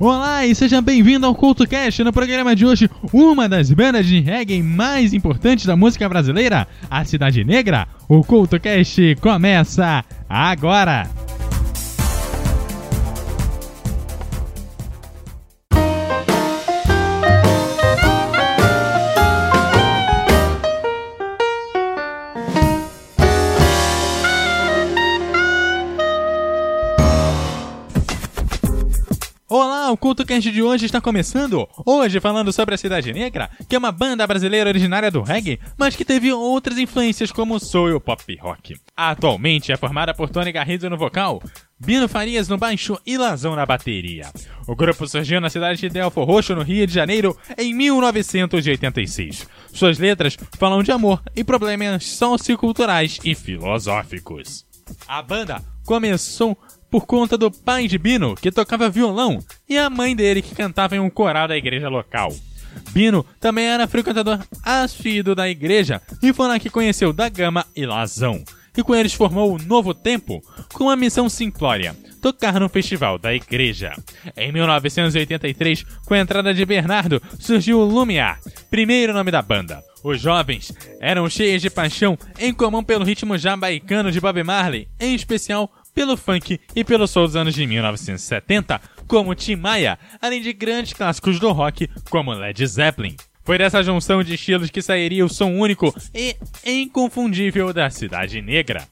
Olá e seja bem-vindo ao CultoCast. No programa de hoje, uma das bandas de reggae mais importantes da música brasileira, a Cidade Negra. O CultoCast começa agora! Olá, o CultoCast de hoje está começando. Hoje falando sobre a Cidade Negra, que é uma banda brasileira originária do reggae, mas que teve outras influências como o soul e pop rock. Atualmente é formada por Tony Garrido no vocal, Bino Farias no baixo e Lazão na bateria. O grupo surgiu na cidade de Delfo Roxo, no Rio de Janeiro, em 1986. Suas letras falam de amor e problemas socioculturais e filosóficos. A banda começou por conta do pai de Bino, que tocava violão, e a mãe dele, que cantava em um coral da igreja local. Bino também era frequentador assíduo da igreja e foi lá que conheceu da Gama e Lazão. E com eles formou o Novo Tempo, com a missão simplória, tocar no festival da igreja. Em 1983, com a entrada de Bernardo, surgiu o Lumiar, primeiro nome da banda. Os jovens eram cheios de paixão em comum pelo ritmo jamaicano de Bob Marley, em especial pelo funk e pelo soul dos anos de 1970, como Tim Maia, além de grandes clássicos do rock, como Led Zeppelin. Foi dessa junção de estilos que sairia o som único e inconfundível da Cidade Negra.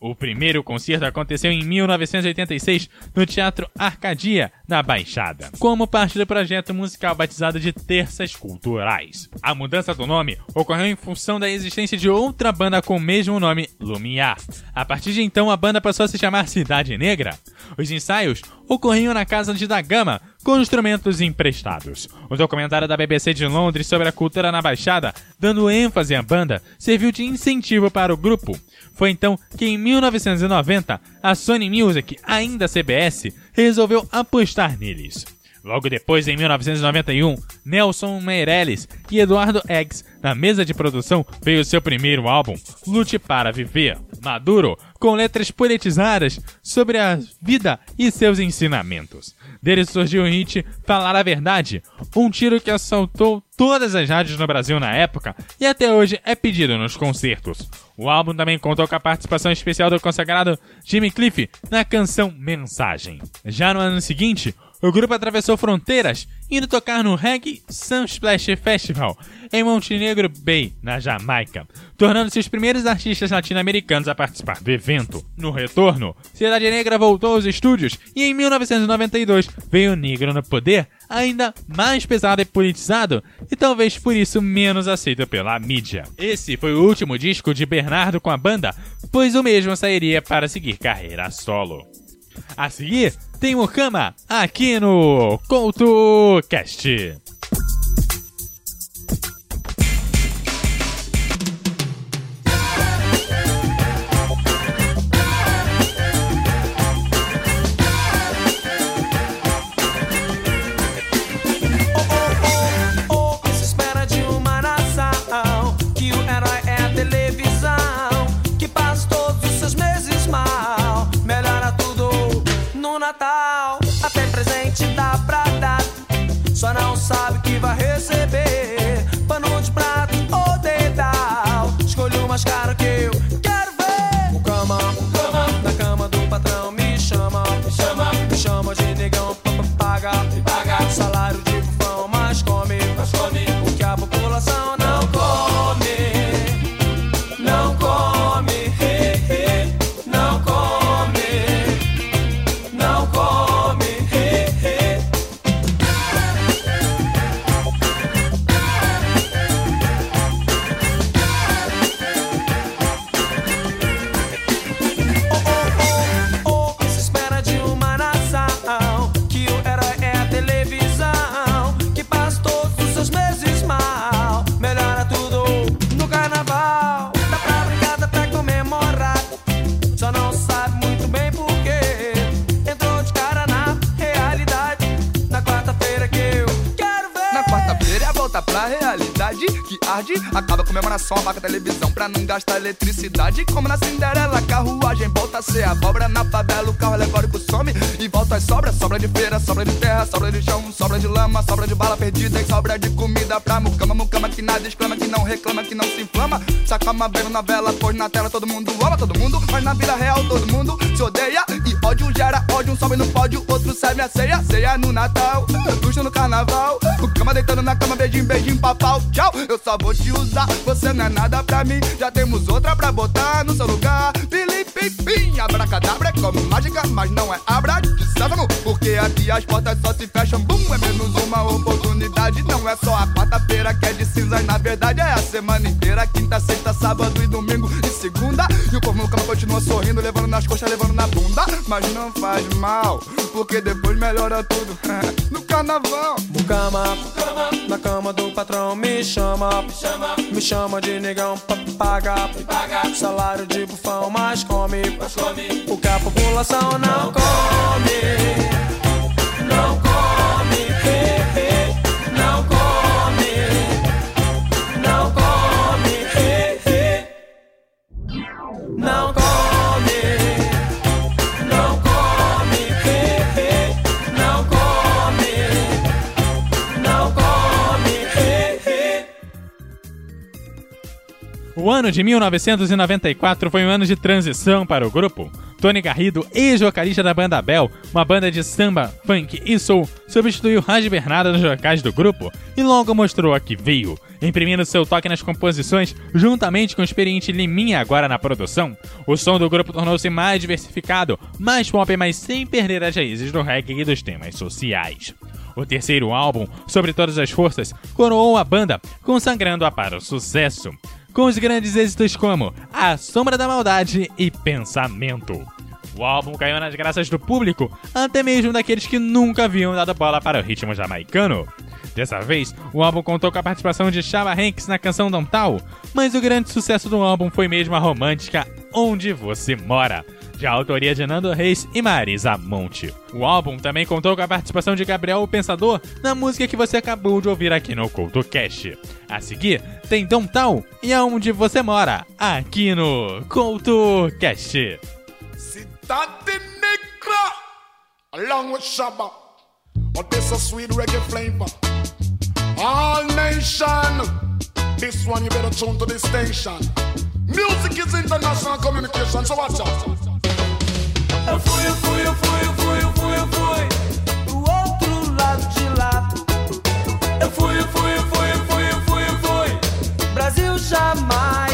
O primeiro concerto aconteceu em 1986 no Teatro Arcadia, na Baixada, como parte do projeto musical batizado de Terças Culturais. A mudança do nome ocorreu em função da existência de outra banda com o mesmo nome, Lumiar. A partir de então, a banda passou a se chamar Cidade Negra. Os ensaios ocorriam na casa de Da Gama, com instrumentos emprestados. O documentário da BBC de Londres sobre a cultura na Baixada, dando ênfase à banda, serviu de incentivo para o grupo. Foi então que em 1990 a Sony Music, ainda CBS, resolveu apostar neles. Logo depois, em 1991, Nelson Meirelles e Eduardo Eggs, na mesa de produção, veio seu primeiro álbum, Lute para Viver, maduro, com letras politizadas sobre a vida e seus ensinamentos. Dele surgiu o hit Falar a Verdade, um tiro que assaltou todas as rádios no Brasil na época e até hoje é pedido nos concertos. O álbum também contou com a participação especial do consagrado Jimmy Cliff na canção Mensagem. Já no ano seguinte, o grupo atravessou fronteiras, indo tocar no Reggae Sunsplash Festival, em Montenegro Bay, na Jamaica, tornando-se os primeiros artistas latino-americanos a participar do evento. No retorno, Cidade Negra voltou aos estúdios e em 1992 veio Negro no Poder, ainda mais pesado e politizado, e talvez por isso menos aceito pela mídia. Esse foi o último disco de Bernardo com a banda, pois o mesmo sairia para seguir carreira solo. A seguir, tem Mukama aqui no CoutoCast. Gastar eletricidade. Como na Cinderela, carruagem volta a ser abóbora na favela. O carro alegórico some e volta as sobras. Sobra de feira, sobra de terra, sobra de chão, sobra de lama, sobra de bala perdida e sobra de comida pra mucama. Mucama que nada exclama, que não reclama, que não se inflama. Sacama bem na vela, pois na tela todo mundo ama todo mundo. Mas na vida real todo mundo se odeia. Sobe no pódio, outro serve a ceia. Ceia no Natal, luxo no carnaval. O cama deitando na cama, beijinho, beijinho, papau. Tchau, eu só vou te usar, você não é nada pra mim. Já temos outra pra botar no seu lugar. Felipe, pim, abracadabra é como mágica, mas não é abra de sésamo. Porque aqui as portas só se fecham, bum, é menos uma oportunidade. Não é só a quarta-feira que é de cinzas, na verdade é a semana inteira. Quinta, sexta, sábado e domingo e segunda. E o povo no cama continua sorrindo, levando nas coxas, levando na bunda. Mas não faz mal, porque depois melhora tudo. no carnaval. Cama, na cama do patrão me chama, me chama de negão pra pagar, salário de bufão, mas come, o que a população não come, não come, não come, O ano de 1994 foi um ano de transição para o grupo. Tony Garrido, ex-vocalista da banda Bell, uma banda de samba, funk e soul, substituiu Raj Bernardo nos vocais do grupo e logo mostrou a que veio, imprimindo seu toque nas composições, juntamente com o experiente Liminha agora na produção. O som do grupo tornou-se mais diversificado, mais pop, mas sem perder as raízes do reggae e dos temas sociais. O terceiro álbum, Sobre Todas as Forças, coroou a banda, consagrando-a para o sucesso, com os grandes êxitos como A Sombra da Maldade e Pensamento. O álbum caiu nas graças do público, até mesmo daqueles que nunca haviam dado bola para o ritmo jamaicano. Dessa vez, o álbum contou com a participação de Chava Hanks na canção Downtown, mas o grande sucesso do álbum foi mesmo a romântica Onde Você Mora, de autoria de Nando Reis e Marisa Monte. O álbum também contou com a participação de Gabriel o Pensador na música que você acabou de ouvir aqui no CoutoCast. A seguir, tem Downtown e Aonde Você Mora, aqui no CoutoCast. Cidade Negra, along with Shabba. Oh, this a sweet reggae flavor. All nation, this one you better tune to this station. Music is international communication, so watch out. Eu fui, eu fui, eu fui, eu fui, eu fui, eu fui pro outro lado de lá. Eu fui, eu fui, eu fui, eu fui, eu fui, eu fui. Brasil, Jamaica.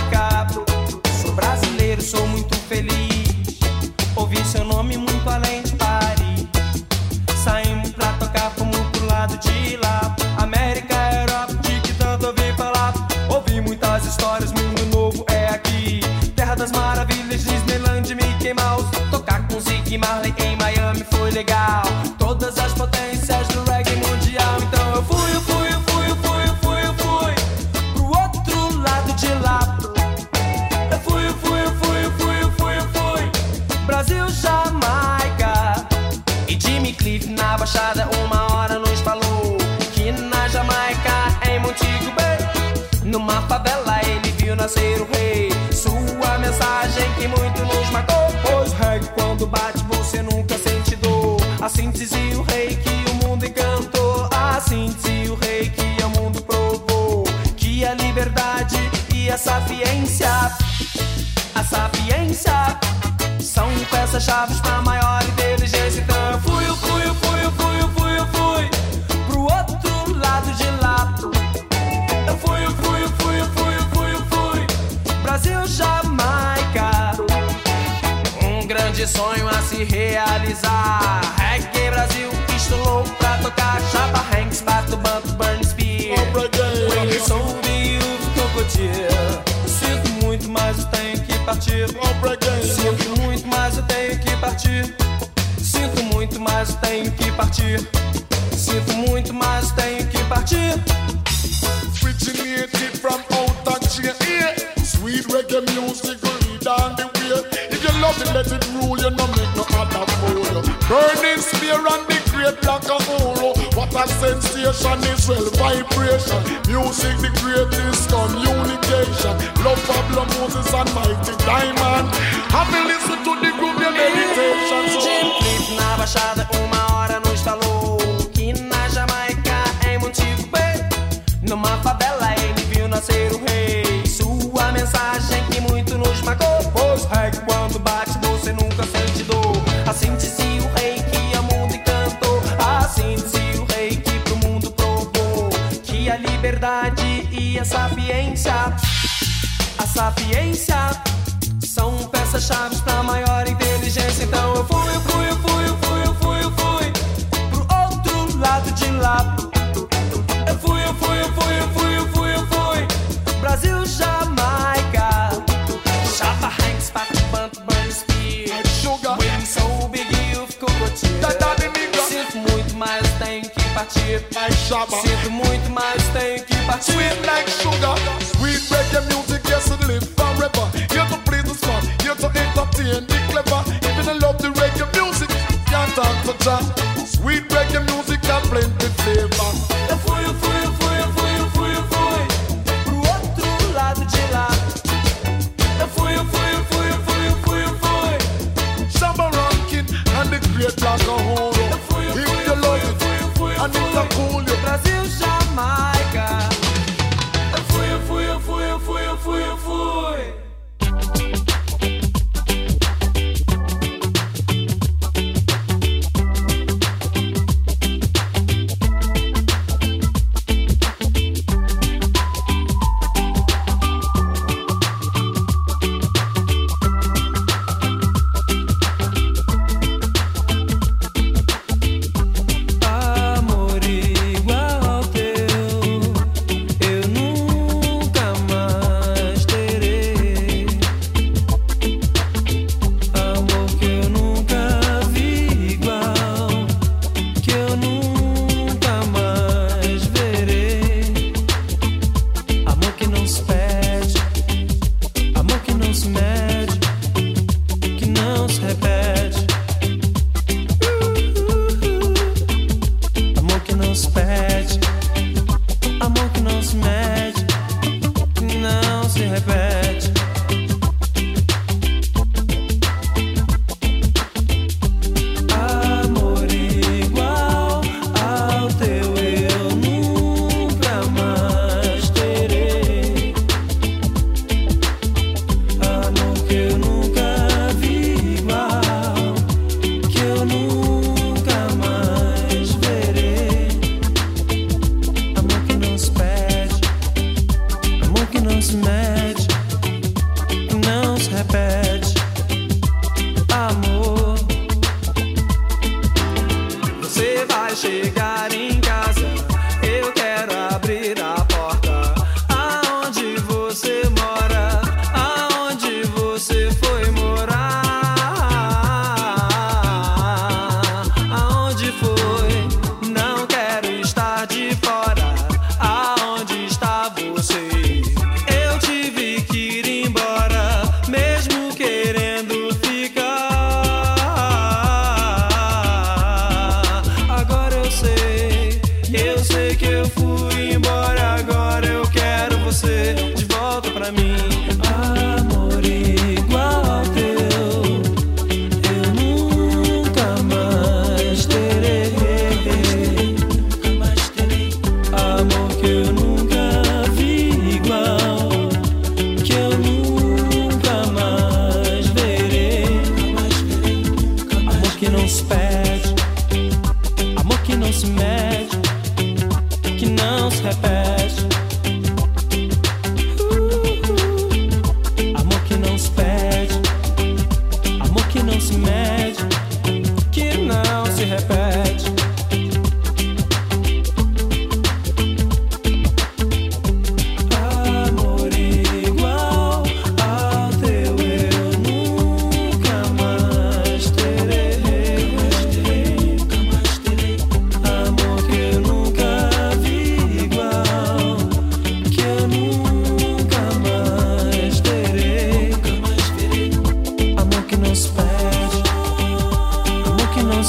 Ziggy Marley em Miami foi legal. Todas as potências do reggae mundial. Então eu fui, eu fui, eu fui, eu fui, eu fui, eu fui. Pro outro lado de lá. Eu fui, eu fui, eu fui, eu fui, eu fui, eu fui. Brasil, Jamaica. E Jimmy Cliff na baixada, uma hora nos falou que na Jamaica, em Montego Bay, numa favela ele viu nascer o rei. Sua mensagem que muito nos marcou. Assim dizia o rei que o mundo provou. Que a liberdade e a sapiência, a sapiência são peças-chave pra maior inteligência. Então eu fui, eu fui, eu fui, eu fui, eu fui, eu fui pro outro lado de lá. Eu fui, eu fui, eu fui, eu fui, eu fui, eu fui. Brasil, Jamaica. Um grande sonho a se realizar. Sinto muito, mas eu tenho que partir. Sinto muito, mas eu tenho que partir. Sinto muito, mas eu tenho que partir. Sinto muito, mas eu tenho que partir. Originated from out of. Yeah. Sweet reggae music lead on the way. If you love it, let it rule. You no make no other fool. Burning spear and Sensation is well, vibration. Music the greatest communication. Love Pablo Moses and Mighty Diamond. Have you listened to the group, your meditation? So. sapiência são peças-chave pra maior inteligência. Então eu fui, eu fui, eu fui, eu fui, eu fui, eu fui pro outro lado de lá. Eu fui, eu fui, eu fui, eu fui, eu fui, eu fui Brasil, Jamaica. Java, Hanks, Pac, Pant, Burn, Spear. Sugar. When so big you ficou curtindo. Sinto muito, mas tenho que partir. Sinto muito, mas tenho que partir. Sweet like sugar, sweet reggae music. Gaza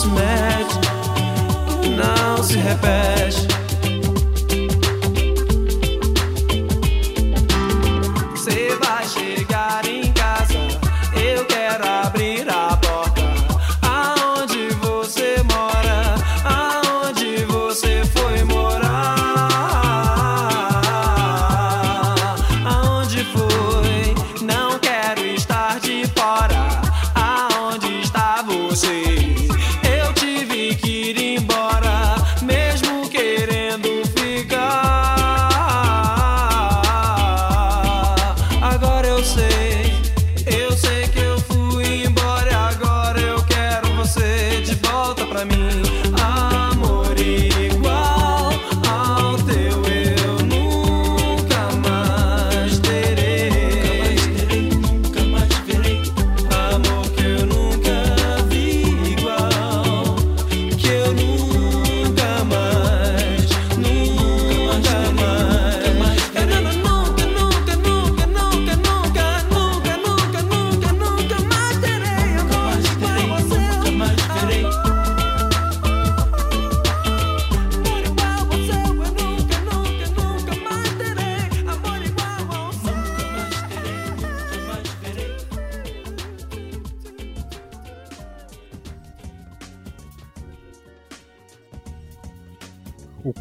se mede, não se repete.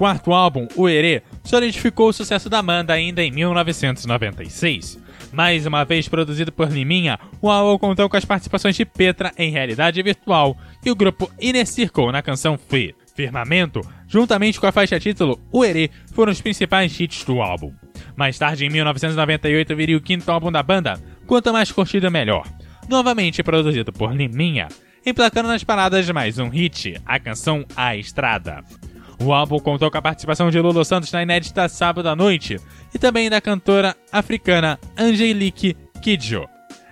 Quarto álbum, O Herê, solidificou o sucesso da banda ainda em 1996. Mais uma vez produzido por Liminha, o álbum contou com as participações de Petra em realidade virtual e o grupo Inner Circle na canção Free. Firmamento, juntamente com a faixa título O Herê, foram os principais hits do álbum. Mais tarde, em 1998, viria o quinto álbum da banda, Quanto Mais Curtida Melhor, novamente produzido por Liminha, emplacando nas paradas mais um hit, a canção A Estrada. O álbum contou com a participação de Lulu Santos na inédita Sábado à Noite e também da cantora africana Angelique Kidjo.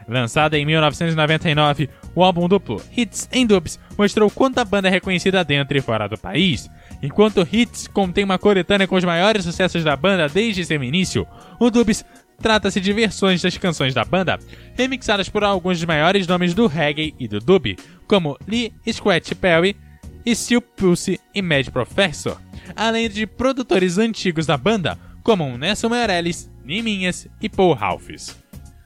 Lançada em 1999, o álbum duplo Hits and Dubs mostrou quanto a banda é reconhecida dentro e fora do país. Enquanto Hits contém uma coletânea com os maiores sucessos da banda desde seu início, o Dubs trata-se de versões das canções da banda, remixadas por alguns dos maiores nomes do reggae e do dub, como Lee Scratch Perry, Steel Pulse e Mad Professor, além de produtores antigos da banda, como Nelson Meirelles, Niminhas e Paul Ralphs.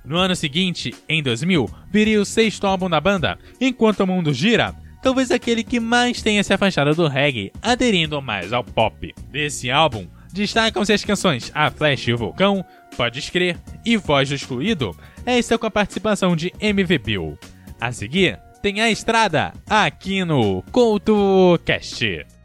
No ano seguinte, em 2000, viria o sexto álbum da banda, Enquanto o Mundo Gira, talvez aquele que mais tenha se afastado do reggae, aderindo mais ao pop. Desse álbum, destacam-se as canções A Flash e o Vulcão, Podes Crer e Voz do Excluído, esta com a participação de MV Bill. A seguir, tem a estrada aqui no CoutoCast.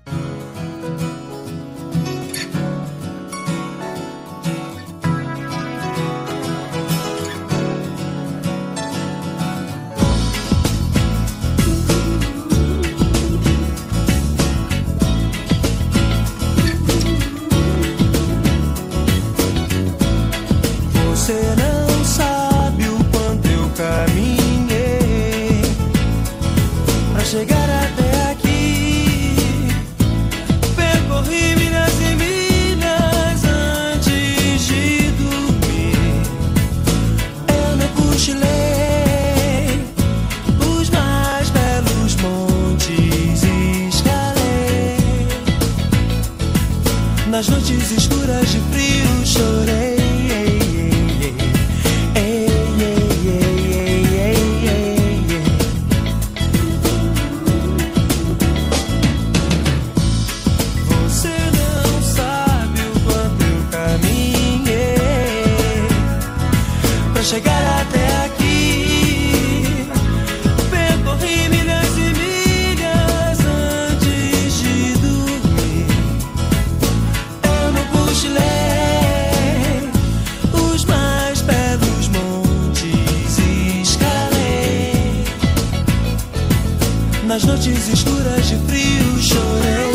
Até aqui. Percorri milhas e milhas antes de dormir. Eu não cochilei os mais belos montes escalei. Nas noites escuras de frio chorei.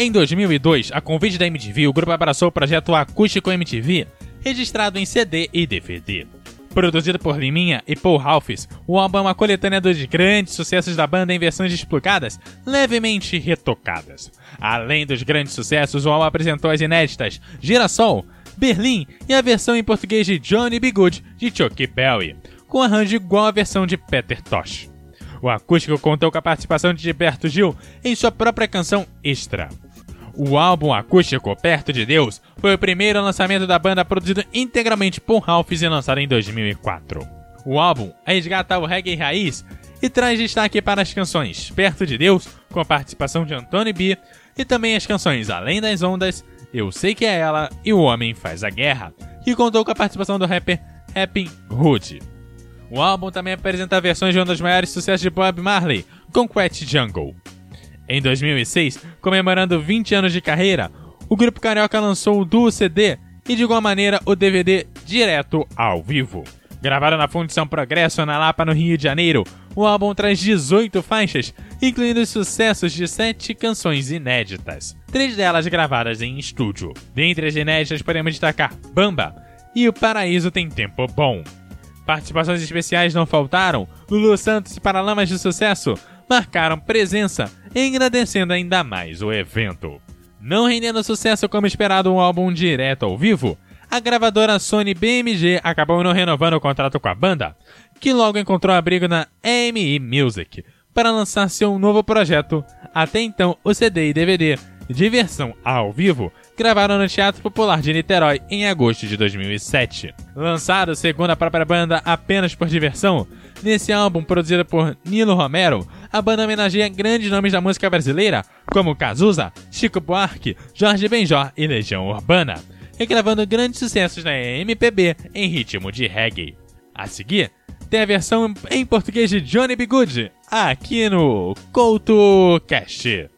Em 2002, a convite da MTV, o grupo abraçou o projeto Acústico MTV, registrado em CD e DVD. Produzido por Liminha e Paul Ralphs, o álbum é uma coletânea dos grandes sucessos da banda em versões explicadas, levemente retocadas. Além dos grandes sucessos, o álbum apresentou as inéditas Girassol, Berlim e a versão em português de Johnny B. Good de Chuck Berry, com arranjo igual à versão de Peter Tosh. O acústico contou com a participação de Gilberto Gil em sua própria canção Extra. O álbum acústico Perto de Deus foi o primeiro lançamento da banda produzido integralmente por Ralphs e lançado em 2004. O álbum resgata o reggae raiz e traz destaque para as canções Perto de Deus, com a participação de Antônio B, e também as canções Além das Ondas, Eu Sei Que É Ela e O Homem Faz a Guerra, que contou com a participação do rapper Rapping Hood. O álbum também apresenta versões de um dos maiores sucessos de Bob Marley, Concrete Jungle. Em 2006, comemorando 20 anos de carreira, o grupo carioca lançou o duo CD e, de igual maneira, o DVD direto ao vivo. Gravado na Fundição Progresso, na Lapa, no Rio de Janeiro, o álbum traz 18 faixas, incluindo os sucessos de 7 canções inéditas, três delas gravadas em estúdio. Dentre as inéditas, podemos destacar Bamba e O Paraíso Tem Tempo Bom. Participações especiais não faltaram, Lulu Santos e Paralamas de Sucesso marcaram presença, engrandecendo ainda mais o evento. Não rendendo sucesso como esperado um álbum direto ao vivo, a gravadora Sony BMG acabou não renovando o contrato com a banda, que logo encontrou abrigo na AMI Music para lançar seu novo projeto, até então o CD e DVD, de versão ao vivo, gravaram no Teatro Popular de Niterói em agosto de 2007. Lançado, segundo a própria banda, apenas por diversão, nesse álbum produzido por Nilo Romero, a banda homenageia grandes nomes da música brasileira, como Cazuza, Chico Buarque, Jorge Benjor e Legião Urbana, regravando grandes sucessos na MPB em ritmo de reggae. A seguir, tem a versão em português de Johnny B. Good, aqui no CoutoCast.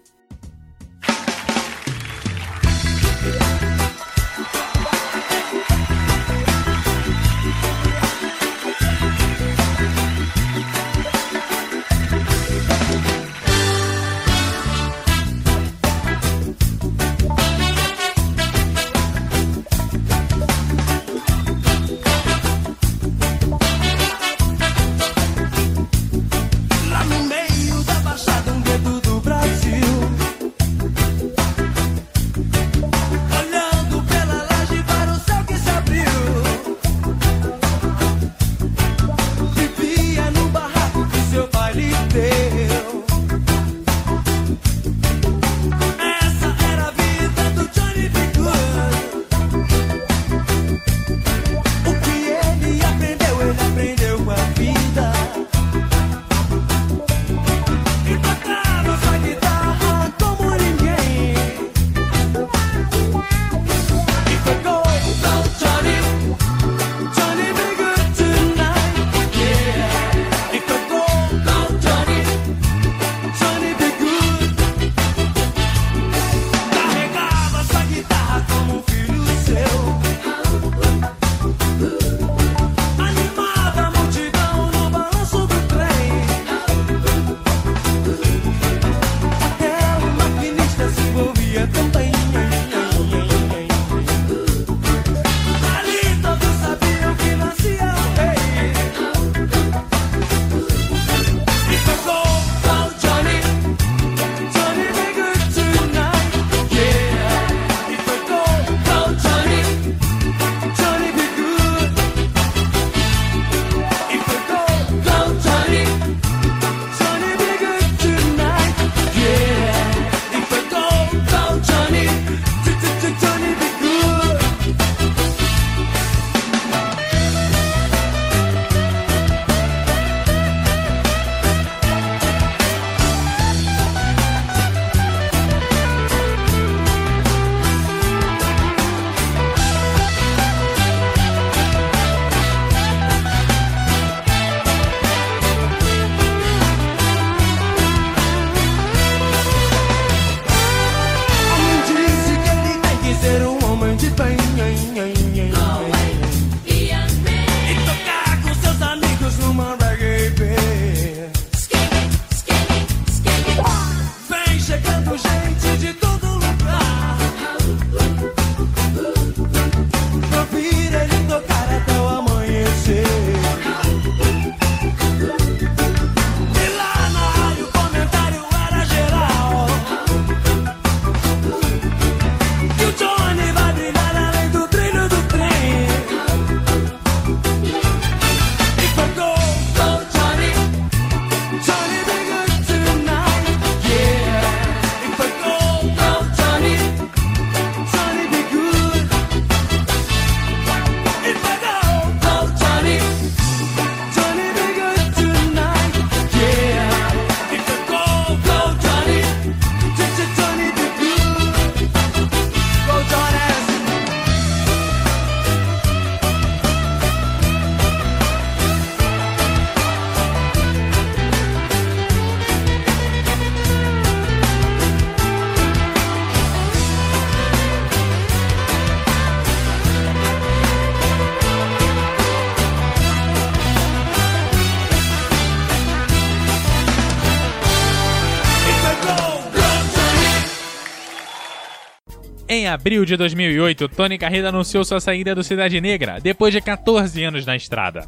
Em abril de 2008, Tony Garrido anunciou sua saída do Cidade Negra, depois de 14 anos na estrada,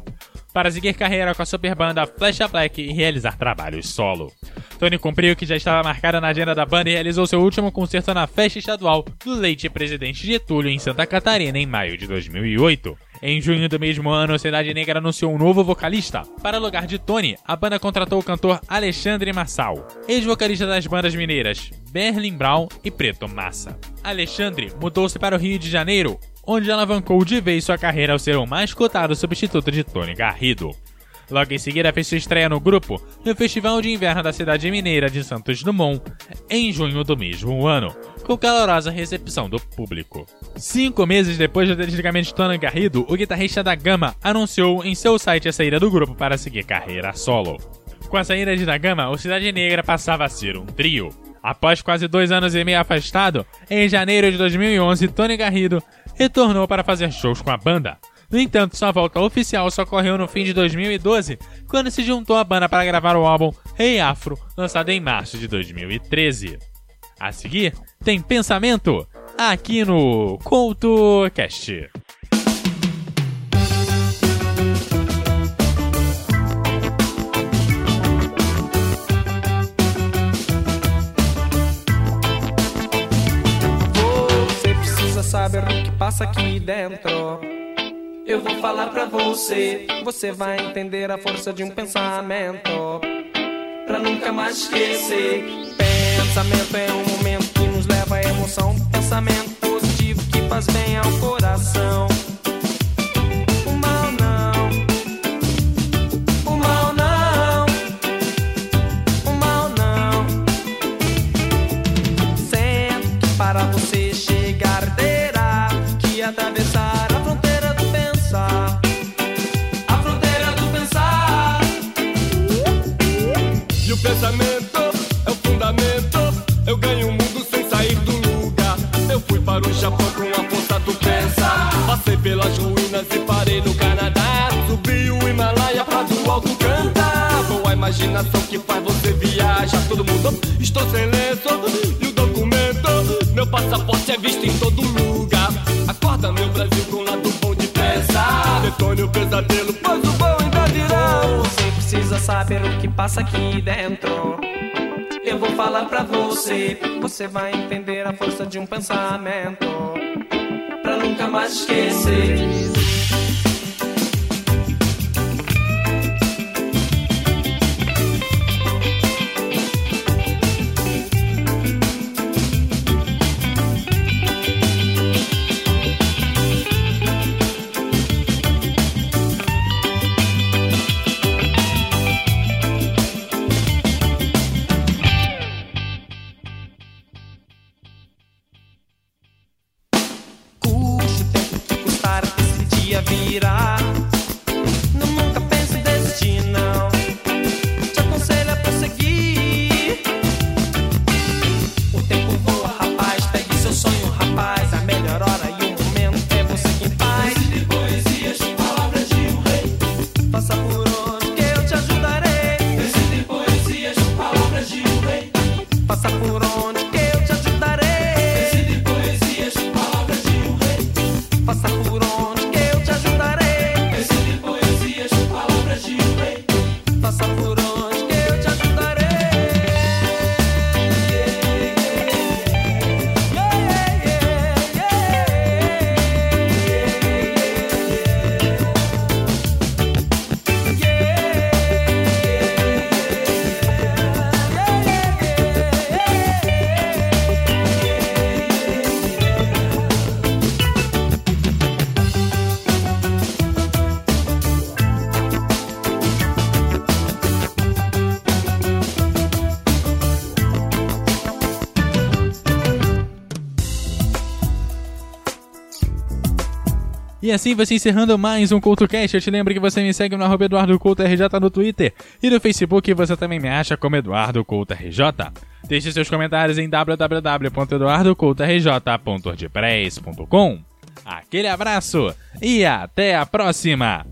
para seguir carreira com a super banda Flecha Black e realizar trabalhos solo. Tony cumpriu o que já estava marcado na agenda da banda e realizou seu último concerto na festa estadual do Leite Presidente Getúlio em Santa Catarina em maio de 2008. Em junho do mesmo ano, a Cidade Negra anunciou um novo vocalista. Para lugar de Tony, a banda contratou o cantor Alexandre Massal, ex-vocalista das bandas mineiras Berlin Brown e Preto Massa. Alexandre mudou-se para o Rio de Janeiro, onde alavancou de vez sua carreira ao ser o mais cotado substituto de Tony Garrido. Logo em seguida, fez sua estreia no grupo no Festival de Inverno da cidade mineira de Santos Dumont, em junho do mesmo ano, com calorosa recepção do público. Cinco meses depois do desligamento de Tony Garrido, o guitarrista da Gama anunciou em seu site a saída do grupo para seguir carreira solo. Com a saída de da Gama, o Cidade Negra passava a ser um trio. Após quase dois anos e meio afastado, em janeiro de 2011, Tony Garrido retornou para fazer shows com a banda. No entanto, sua volta oficial só ocorreu no fim de 2012, quando se juntou à banda para gravar o álbum Rei hey Afro, lançado em março de 2013. A seguir, tem pensamento aqui no CoutoCast. Você precisa saber o que passa aqui dentro. Eu vou falar pra você, você vai entender a força de um pensamento. Pra nunca mais esquecer. Pensamento é um momento que nos leva à emoção. Pensamento positivo que faz bem ao coração. Passa aqui dentro. Eu vou falar pra você, você vai entender a força de um pensamento. Pra nunca mais esquecer. Assim se encerrando mais um CoutoCast. Eu te lembro que você me segue no arroba Eduardo RJ no Twitter e no Facebook você também me acha como Eduardo RJ. Deixe seus comentários em www.eduardocoutorj.wordpress.com. Aquele abraço e até a próxima!